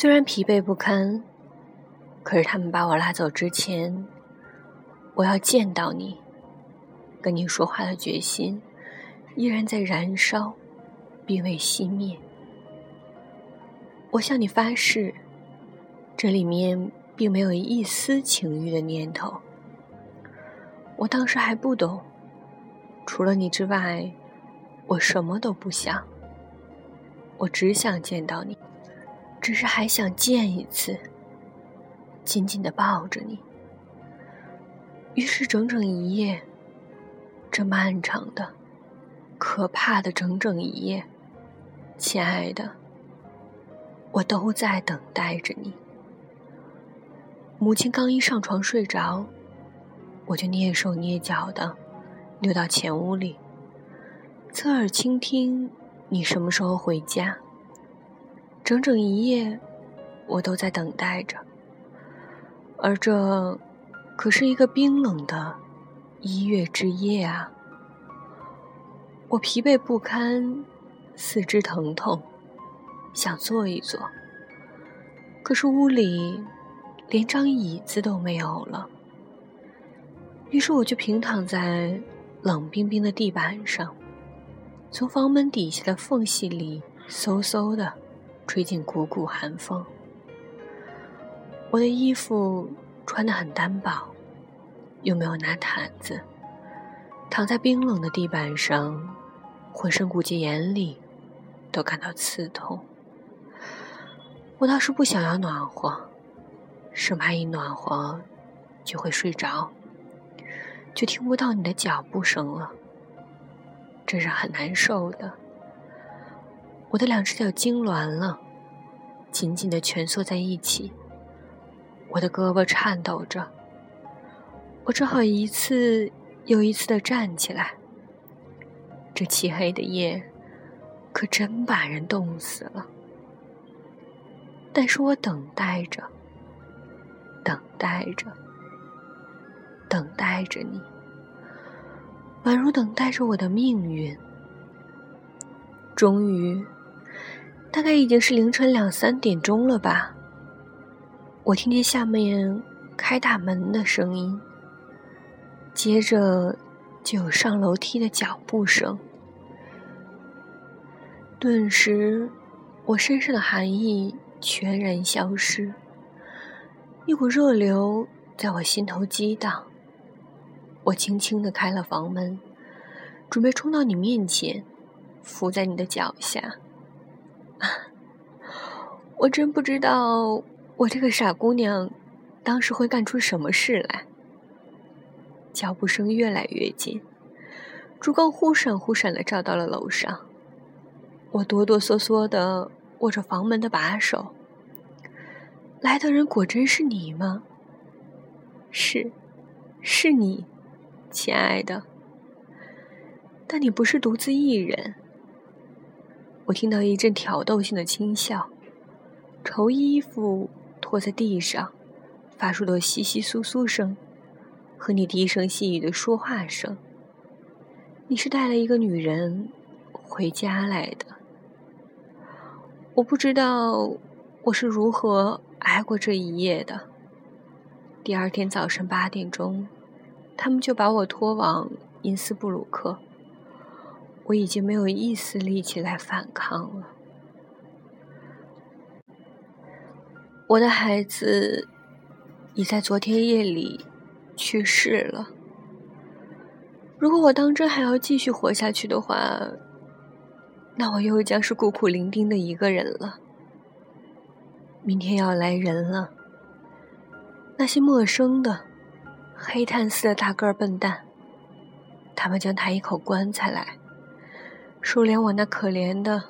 虽然疲惫不堪，可是他们把我拉走之前，我要见到你，跟你说话的决心依然在燃烧，并未熄灭。我向你发誓，这里面并没有一丝情欲的念头。我当时还不懂，除了你之外，我什么都不想。我只想见到你。只是还想见一次，紧紧的抱着你。于是整整一夜，这漫长的、可怕的整整一夜，亲爱的，我都在等待着你。母亲刚一上床睡着，我就蹑手蹑脚的溜到前屋里，侧耳倾听你什么时候回家。整整一夜，我都在等待着，而这可是一个冰冷的一月之夜啊！我疲惫不堪，四肢疼痛，想坐一坐，可是屋里连张椅子都没有了。于是我就平躺在冷冰冰的地板上，从房门底下的缝隙里嗖嗖的。吹进股股寒风，我的衣服穿得很单薄，又没有拿毯子，躺在冰冷的地板上，浑身骨节眼里都感到刺痛。我倒是不想要暖和，生怕一暖和就会睡着，就听不到你的脚步声了，这是很难受的。我的两只脚痉挛了，紧紧的蜷缩在一起。我的胳膊颤抖着，我只好一次又一次的站起来。这漆黑的夜，可真把人冻死了。但是我等待着，等待着，等待着你，宛如等待着我的命运。终于。大概已经是凌晨两三点钟了吧。我听见下面开大门的声音，接着就有上楼梯的脚步声。顿时，我身上的寒意全然消失，一股热流在我心头激荡。我轻轻的开了房门，准备冲到你面前，伏在你的脚下。我真不知道，我这个傻姑娘，当时会干出什么事来。脚步声越来越近，烛光忽闪忽闪的照到了楼上。我哆哆嗦嗦的握着房门的把手。来的人果真是你吗？是，是你，亲爱的。但你不是独自一人。我听到一阵挑逗性的轻笑。绸衣服拖在地上，发出的窸窸窣窣声，和你低声细语的说话声。你是带了一个女人回家来的。我不知道我是如何挨过这一夜的。第二天早晨八点钟，他们就把我拖往因斯布鲁克。我已经没有一丝力气来反抗了。我的孩子已在昨天夜里去世了。如果我当真还要继续活下去的话，那我又将是孤苦伶仃的一个人了。明天要来人了，那些陌生的、黑炭似的大个儿笨蛋，他们将抬一口棺材来，收敛我那可怜的、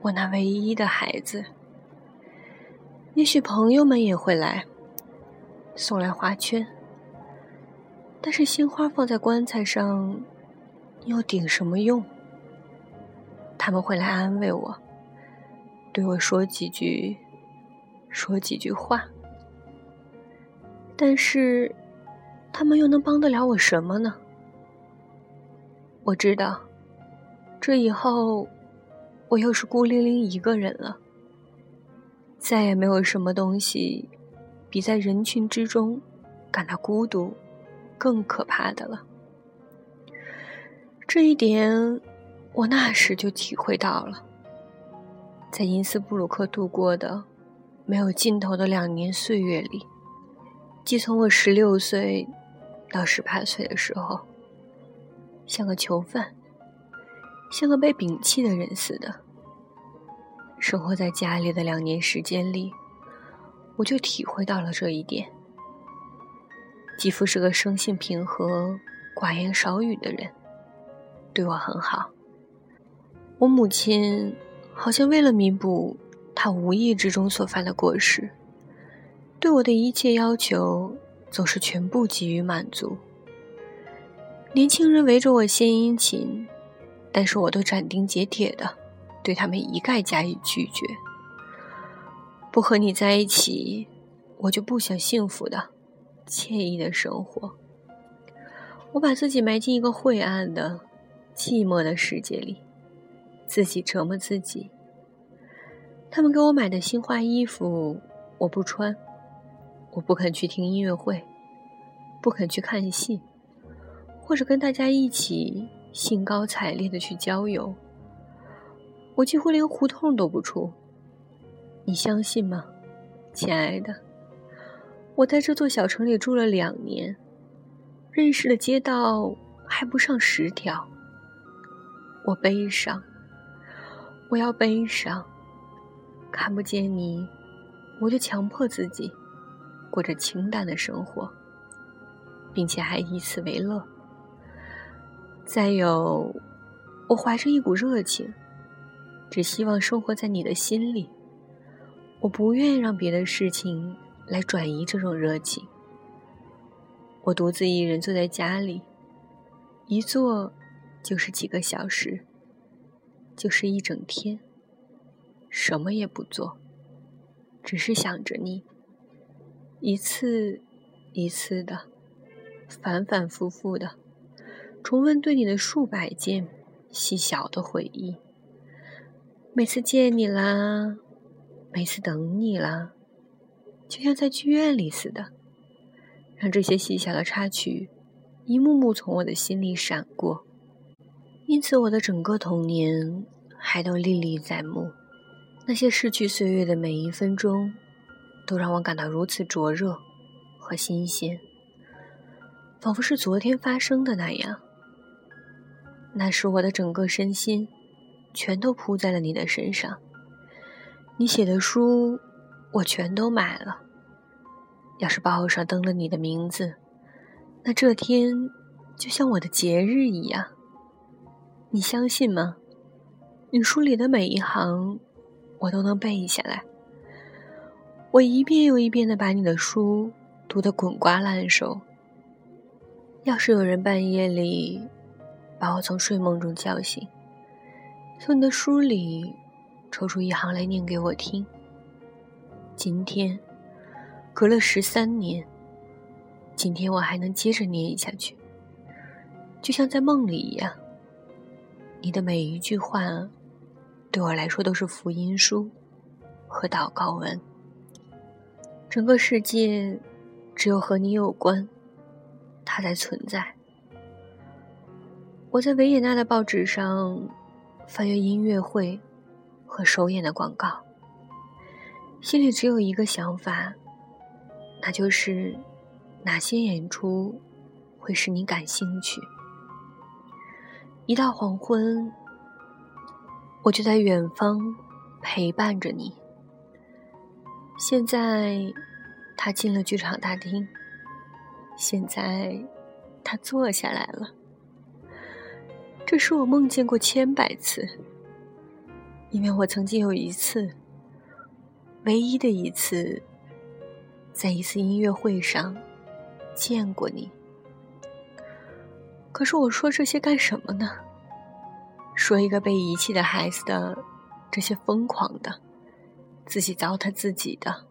我那唯一的孩子。也许朋友们也会来，送来花圈。但是鲜花放在棺材上，又顶什么用？他们会来安慰我，对我说几句，说几句话。但是，他们又能帮得了我什么呢？我知道，这以后，我又是孤零零一个人了。再也没有什么东西比在人群之中感到孤独更可怕的了。这一点，我那时就体会到了。在因斯布鲁克度过的没有尽头的两年岁月里，即从我十六岁到十八岁的时候，像个囚犯，像个被摒弃的人似的。生活在家里的两年时间里，我就体会到了这一点。继父是个生性平和、寡言少语的人，对我很好。我母亲好像为了弥补他无意之中所犯的过失，对我的一切要求总是全部给予满足。年轻人围着我献殷勤，但是我都斩钉截铁的。对他们一概加以拒绝。不和你在一起，我就不想幸福的、惬意的生活。我把自己埋进一个晦暗的、寂寞的世界里，自己折磨自己。他们给我买的新花衣服，我不穿；我不肯去听音乐会，不肯去看戏，或者跟大家一起兴高采烈的去郊游。我几乎连胡同都不出，你相信吗，亲爱的？我在这座小城里住了两年，认识的街道还不上十条。我悲伤，我要悲伤。看不见你，我就强迫自己过着清淡的生活，并且还以此为乐。再有，我怀着一股热情。只希望生活在你的心里，我不愿意让别的事情来转移这种热情。我独自一人坐在家里，一坐就是几个小时，就是一整天，什么也不做，只是想着你，一次一次的，反反复复的，重温对你的数百件细小的回忆。每次见你啦，每次等你啦，就像在剧院里似的，让这些细小的插曲一幕幕从我的心里闪过。因此，我的整个童年还都历历在目。那些逝去岁月的每一分钟，都让我感到如此灼热和新鲜，仿佛是昨天发生的那样。那时，我的整个身心。全都扑在了你的身上。你写的书，我全都买了。要是报上登了你的名字，那这天就像我的节日一样。你相信吗？你书里的每一行，我都能背下来。我一遍又一遍的把你的书读得滚瓜烂熟。要是有人半夜里把我从睡梦中叫醒，从你的书里抽出一行来念给我听。今天隔了十三年，今天我还能接着念下去，就像在梦里一样。你的每一句话，对我来说都是福音书和祷告文。整个世界只有和你有关，它才存在。我在维也纳的报纸上。翻阅音乐会和首演的广告，心里只有一个想法，那就是哪些演出会使你感兴趣。一到黄昏，我就在远方陪伴着你。现在他进了剧场大厅，现在他坐下来了。这是我梦见过千百次，因为我曾经有一次，唯一的一次，在一次音乐会上见过你。可是我说这些干什么呢？说一个被遗弃的孩子的这些疯狂的、自己糟蹋自己的、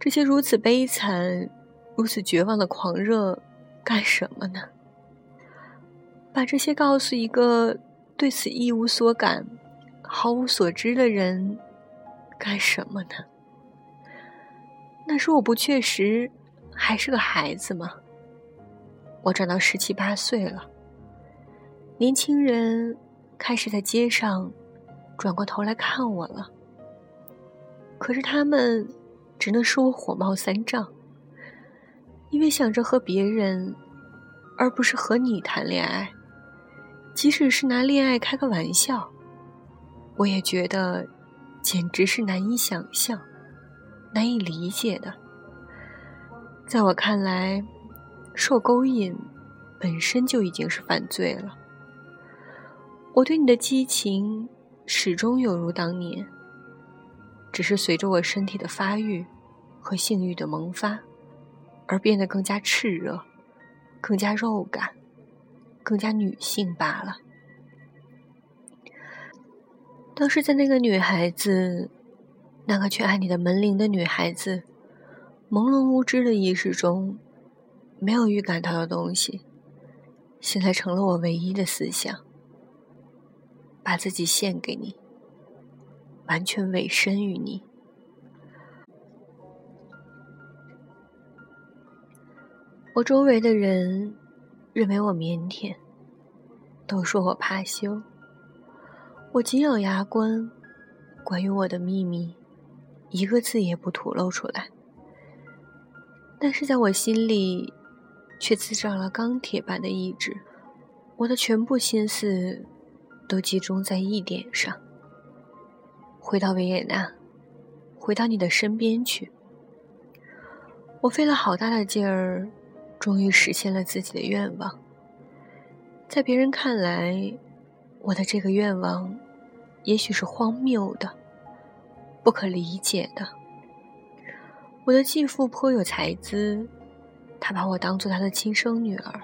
这些如此悲惨、如此绝望的狂热干什么呢？把这些告诉一个对此一无所感、毫无所知的人，干什么呢？那时我不确实还是个孩子吗？我长到十七八岁了，年轻人开始在街上转过头来看我了。可是他们只能使我火冒三丈，因为想着和别人，而不是和你谈恋爱。即使是拿恋爱开个玩笑，我也觉得简直是难以想象、难以理解的。在我看来，受勾引本身就已经是犯罪了。我对你的激情始终有如当年，只是随着我身体的发育和性欲的萌发，而变得更加炽热、更加肉感。更加女性罢了。当时在那个女孩子，那个去按你的门铃的女孩子，朦胧无知的意识中，没有预感到的东西，现在成了我唯一的思想。把自己献给你，完全委身于你。我周围的人。认为我腼腆，都说我怕羞。我紧咬牙关，关于我的秘密，一个字也不吐露出来。但是在我心里，却滋长了钢铁般的意志。我的全部心思都集中在一点上：回到维也纳，回到你的身边去。我费了好大的劲儿。终于实现了自己的愿望。在别人看来，我的这个愿望，也许是荒谬的、不可理解的。我的继父颇有才资，他把我当做他的亲生女儿。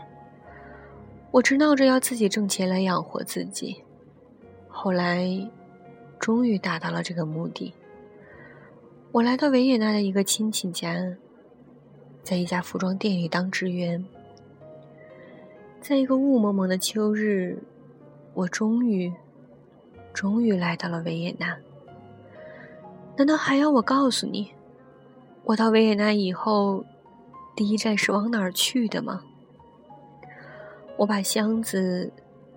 我直闹着要自己挣钱来养活自己。后来，终于达到了这个目的。我来到维也纳的一个亲戚家。在一家服装店里当职员，在一个雾蒙蒙的秋日，我终于，终于来到了维也纳。难道还要我告诉你，我到维也纳以后，第一站是往哪儿去的吗？我把箱子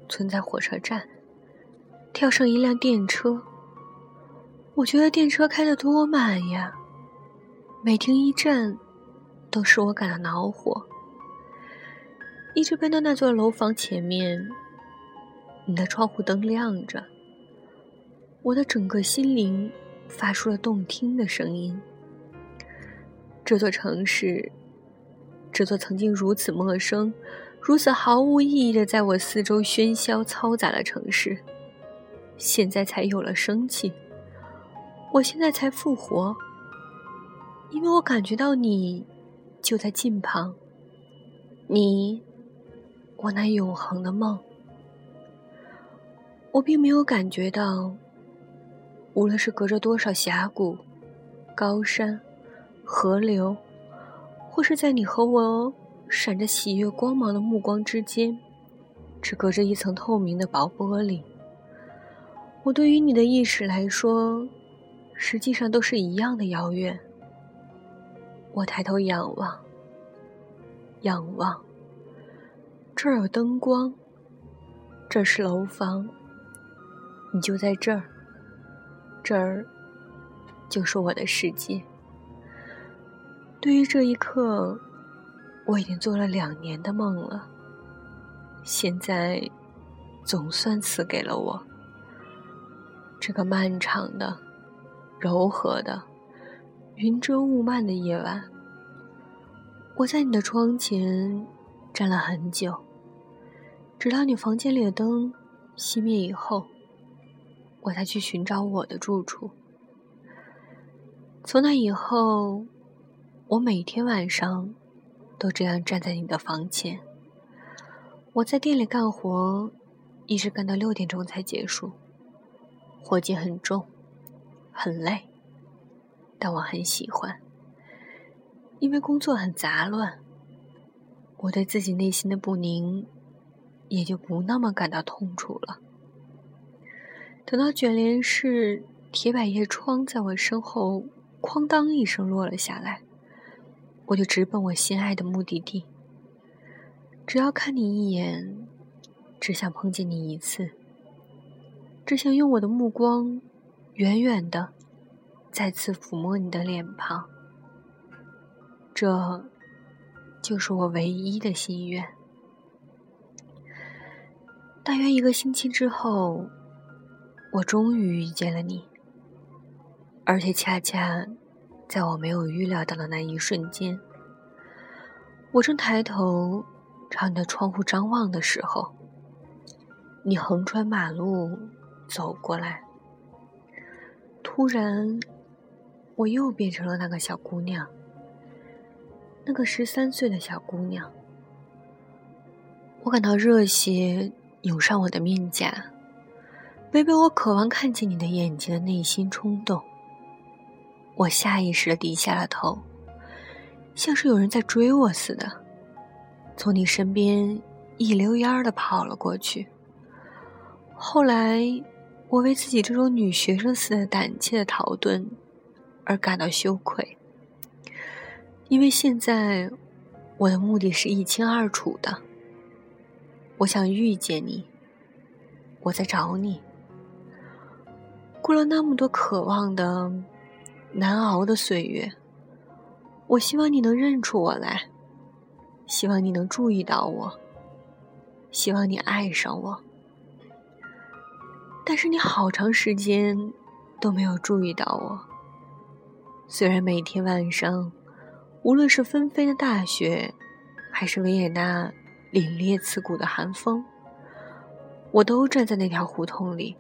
存在火车站，跳上一辆电车。我觉得电车开得多慢呀，每停一站。都使我感到恼火，一直奔到那座楼房前面。你的窗户灯亮着，我的整个心灵发出了动听的声音。这座城市，这座曾经如此陌生、如此毫无意义的在我四周喧嚣嘈杂的城市，现在才有了生气。我现在才复活，因为我感觉到你。就在近旁，你，我那永恒的梦。我并没有感觉到，无论是隔着多少峡谷、高山、河流，或是在你和我闪着喜悦光芒的目光之间，只隔着一层透明的薄玻璃。我对于你的意识来说，实际上都是一样的遥远。我抬头仰望，仰望。这儿有灯光，这是楼房。你就在这儿，这儿就是我的世界。对于这一刻，我已经做了两年的梦了。现在，总算赐给了我这个漫长的、柔和的。云遮雾漫的夜晚，我在你的窗前站了很久，直到你房间里的灯熄灭以后，我才去寻找我的住处。从那以后，我每天晚上都这样站在你的房前。我在店里干活，一直干到六点钟才结束，活计很重，很累。但我很喜欢，因为工作很杂乱，我对自己内心的不宁也就不那么感到痛楚了。等到卷帘式铁百叶窗在我身后哐当一声落了下来，我就直奔我心爱的目的地。只要看你一眼，只想碰见你一次，只想用我的目光，远远的，再次抚摸你的脸庞。这，就是我唯一的心愿。大约一个星期之后，我终于遇见了你，而且恰恰在我没有预料到的那一瞬间，我正抬头朝你的窗户张望的时候，你横穿马路走过来。突然，我又变成了那个小姑娘，那个十三岁的小姑娘。我感到热血。涌上我的面颊，违背我渴望看见你的眼睛的内心冲动。我下意识的低下了头，像是有人在追我似的，从你身边一溜烟儿的跑了过去。后来，我为自己这种女学生似的胆怯的逃遁而感到羞愧，因为现在我的目的是一清二楚的。我想遇见你，我在找你。过了那么多渴望的、难熬的岁月，我希望你能认出我来，希望你能注意到我，希望你爱上我。但是你好长时间都没有注意到我。虽然每天晚上，无论是纷飞的大雪，还是维也纳。凛冽刺骨的寒风，我都站在那条胡同里，